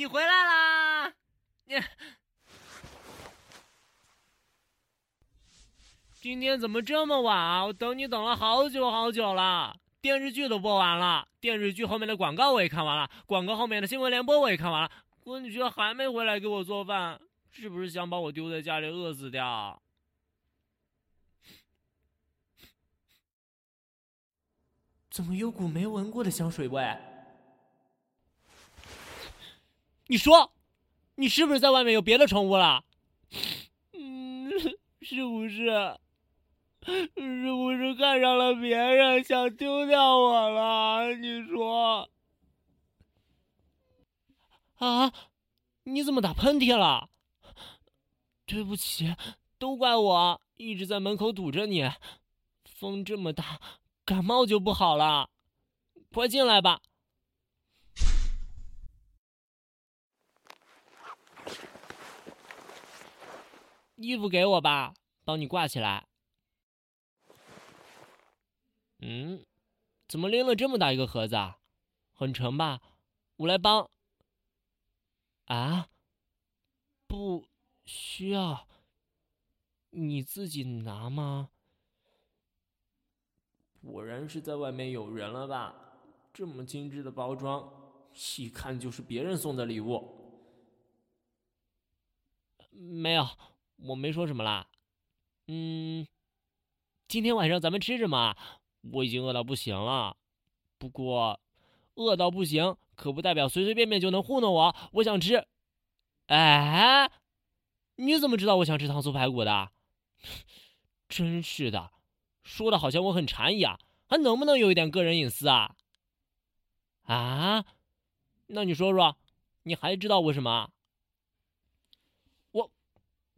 你回来啦！你今天怎么这么晚啊？我等你等了好久好久了。电视剧都播完了，电视剧后面的广告我也看完了，广告后面的新闻联播我也看完了。可你却还没回来给我做饭，是不是想把我丢在家里饿死掉？怎么有股没闻过的香水味？你说，你是不是在外面有别的宠物了？嗯，是不是？是不是看上了别人，想丢掉我了？你说？啊！你怎么打喷嚏了？对不起，都怪我一直在门口堵着你。风这么大，感冒就不好了。快进来吧。衣服给我吧，帮你挂起来。嗯，怎么拎了这么大一个盒子啊？很沉吧？我来帮。啊，不需要，你自己拿吗？果然是在外面有人了吧？这么精致的包装，一看就是别人送的礼物。没有，我没说什么啦。嗯，今天晚上咱们吃什么？我已经饿到不行了，不过，饿到不行可不代表随随便便就能糊弄我。我想吃，哎，你怎么知道我想吃糖醋排骨的？真是的，说的好像我很馋一样，还能不能有一点个人隐私啊？啊，那你说说，你还知道我什么？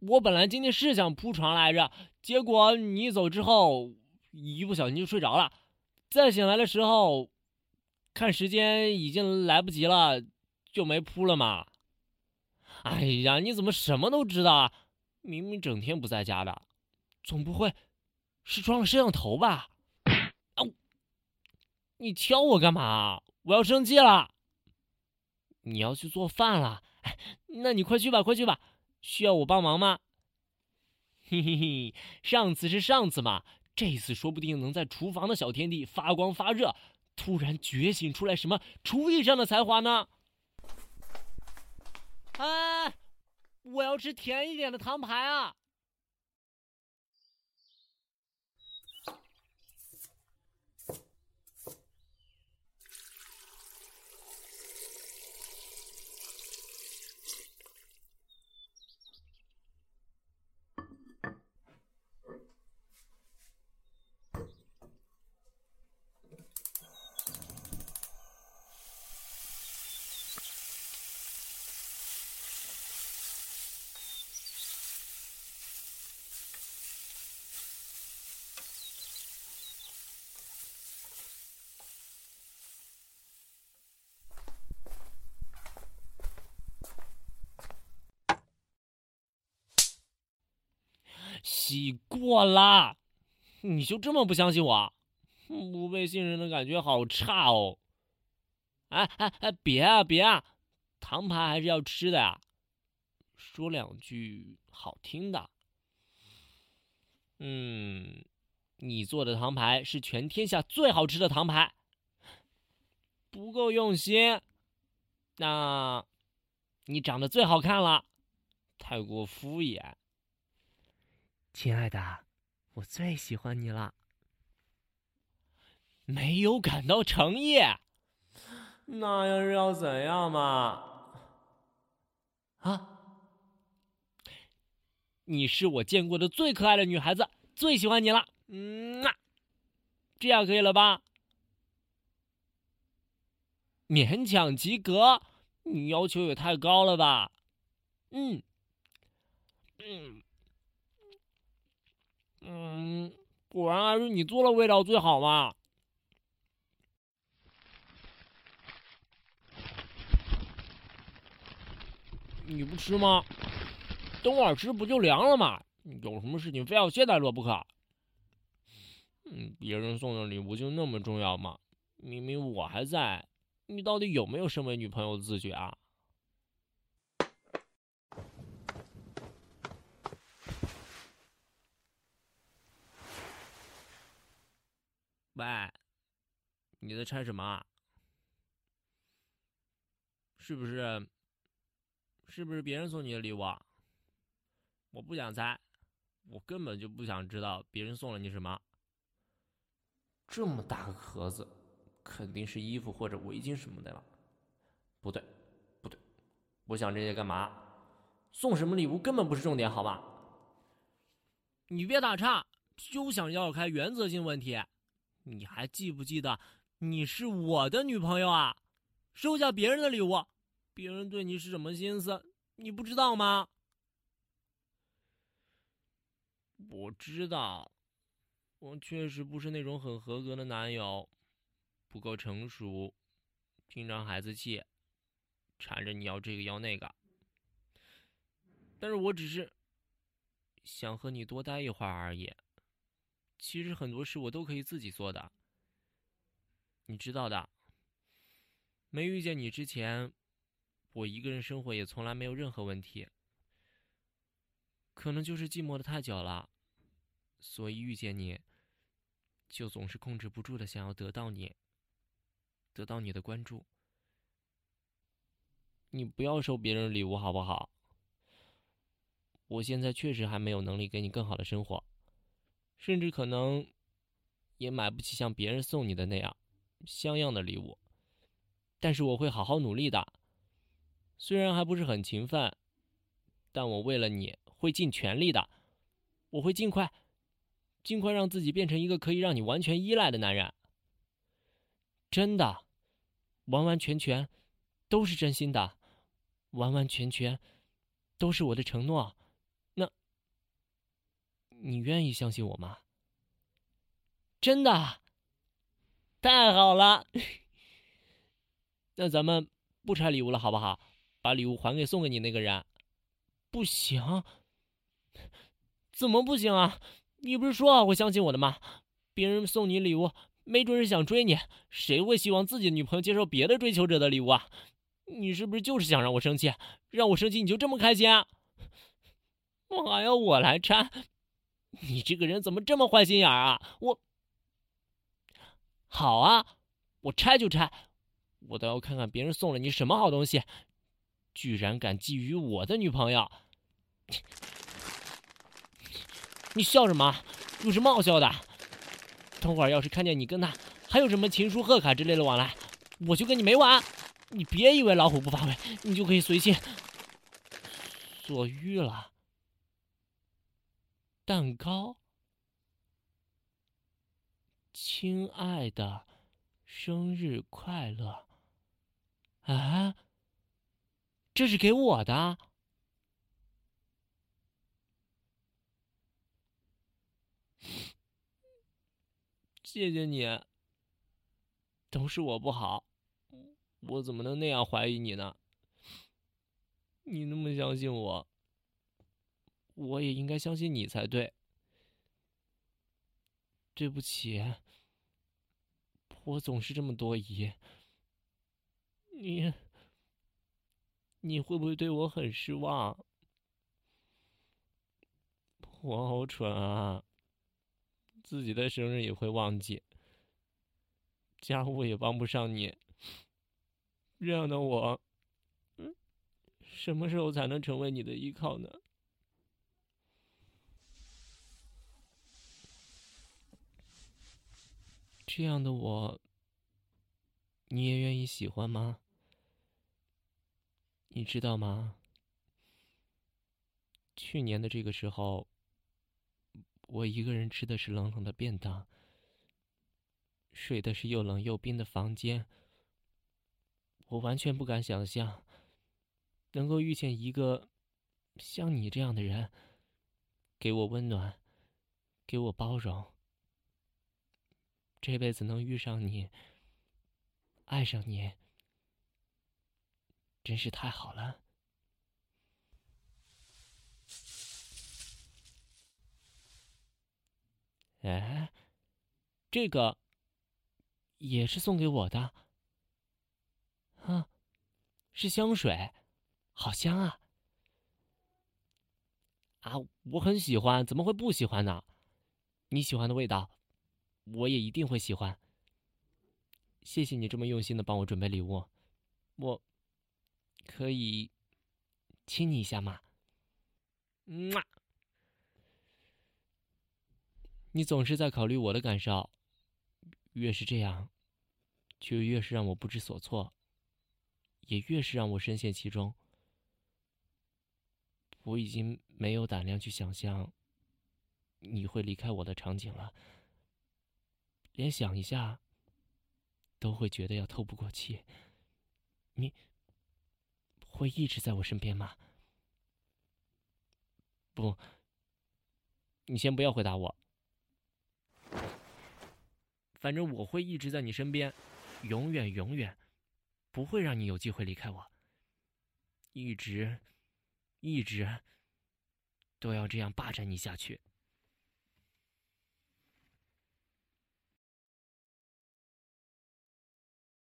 我，本来今天是想铺床来着，结果你走之后。一不小心就睡着了，再醒来的时候，看时间已经来不及了，就没铺了嘛。哎呀，你怎么什么都知道啊？明明整天不在家的，总不会是装了摄像头吧？啊，你挑我干嘛？我要生气了。你要去做饭了？那你快去吧，快去吧。需要我帮忙吗？嘿嘿嘿，上次是上次嘛。这次说不定能在厨房的小天地发光发热，突然觉醒出来什么厨艺上的才华呢？哎，我要吃甜一点的糖排啊！洗过啦，你就这么不相信我？不被信任的感觉好差哦！哎哎哎，别啊别啊，糖牌还是要吃的呀。说两句好听的。嗯，你做的糖牌是全天下最好吃的糖牌。不够用心。那，你长得最好看了，太过敷衍。亲爱的，我最喜欢你了。没有感到诚意，那又是要怎样嘛？啊！你是我见过的最可爱的女孩子，最喜欢你了。嗯啊，这样可以了吧？勉强及格，你要求也太高了吧？嗯，嗯。嗯，果然还是你做的味道最好嘛！你不吃吗？等会儿吃不就凉了吗？有什么事情非要现在做不可？嗯，别人送的礼物就那么重要吗？明明我还在，你到底有没有身为女朋友的自觉啊？喂，你在拆什么？是不是？是不是别人送你的礼物？我不想猜，我根本就不想知道别人送了你什么。这么大个盒子，肯定是衣服或者围巾什么的了。不对，不对，我想这些干嘛？送什么礼物根本不是重点，好吧？你别打岔，休想绕开原则性问题。你还记不记得你是我的女朋友啊？收下别人的礼物，别人对你是什么心思，你不知道吗？我知道，我确实不是那种很合格的男友，不够成熟，经常孩子气，缠着你要这个要那个。但是我只是想和你多待一会儿而已。其实很多事我都可以自己做的，你知道的。没遇见你之前，我一个人生活也从来没有任何问题。可能就是寂寞的太久了，所以遇见你，就总是控制不住的想要得到你，得到你的关注。你不要收别人礼物好不好？我现在确实还没有能力给你更好的生活。甚至可能也买不起像别人送你的那样像样的礼物，但是我会好好努力的。虽然还不是很勤奋，但我为了你会尽全力的。我会尽快、尽快让自己变成一个可以让你完全依赖的男人。真的，完完全全都是真心的，完完全全都是我的承诺。你愿意相信我吗？真的，太好了。那咱们不拆礼物了，好不好？把礼物还给送给你那个人。不行，怎么不行啊？你不是说好会相信我的吗？别人送你礼物，没准是想追你。谁会希望自己的女朋友接受别的追求者的礼物啊？你是不是就是想让我生气？让我生气你就这么开心啊？我还要我来拆？你这个人怎么这么坏心眼啊！我好啊，我拆就拆，我倒要看看别人送了你什么好东西，居然敢觊觎我的女朋友！你笑什么？有什么好笑的？等会儿要是看见你跟他还有什么情书、贺卡之类的往来，我就跟你没完！你别以为老虎不发威，你就可以随心所欲了。蛋糕，亲爱的，生日快乐！啊，这是给我的，谢谢你。都是我不好，我怎么能那样怀疑你呢？你那么相信我。我也应该相信你才对。对不起，我总是这么多疑。你，你会不会对我很失望？我好蠢啊！自己的生日也会忘记，家务也帮不上你。这样的我，嗯，什么时候才能成为你的依靠呢？这样的我，你也愿意喜欢吗？你知道吗？去年的这个时候，我一个人吃的是冷冷的便当，睡的是又冷又冰的房间。我完全不敢想象，能够遇见一个像你这样的人，给我温暖，给我包容。这辈子能遇上你，爱上你，真是太好了。哎，这个也是送给我的，啊，是香水，好香啊！啊，我很喜欢，怎么会不喜欢呢？你喜欢的味道。我也一定会喜欢。谢谢你这么用心的帮我准备礼物，我可以亲你一下吗？嗯。你总是在考虑我的感受，越是这样，就越是让我不知所措，也越是让我深陷其中。我已经没有胆量去想象你会离开我的场景了，连想一下都会觉得要透不过气。你会一直在我身边吗？不，你先不要回答我。反正我会一直在你身边，永远永远，不会让你有机会离开我。一直，一直，都要这样霸占你下去。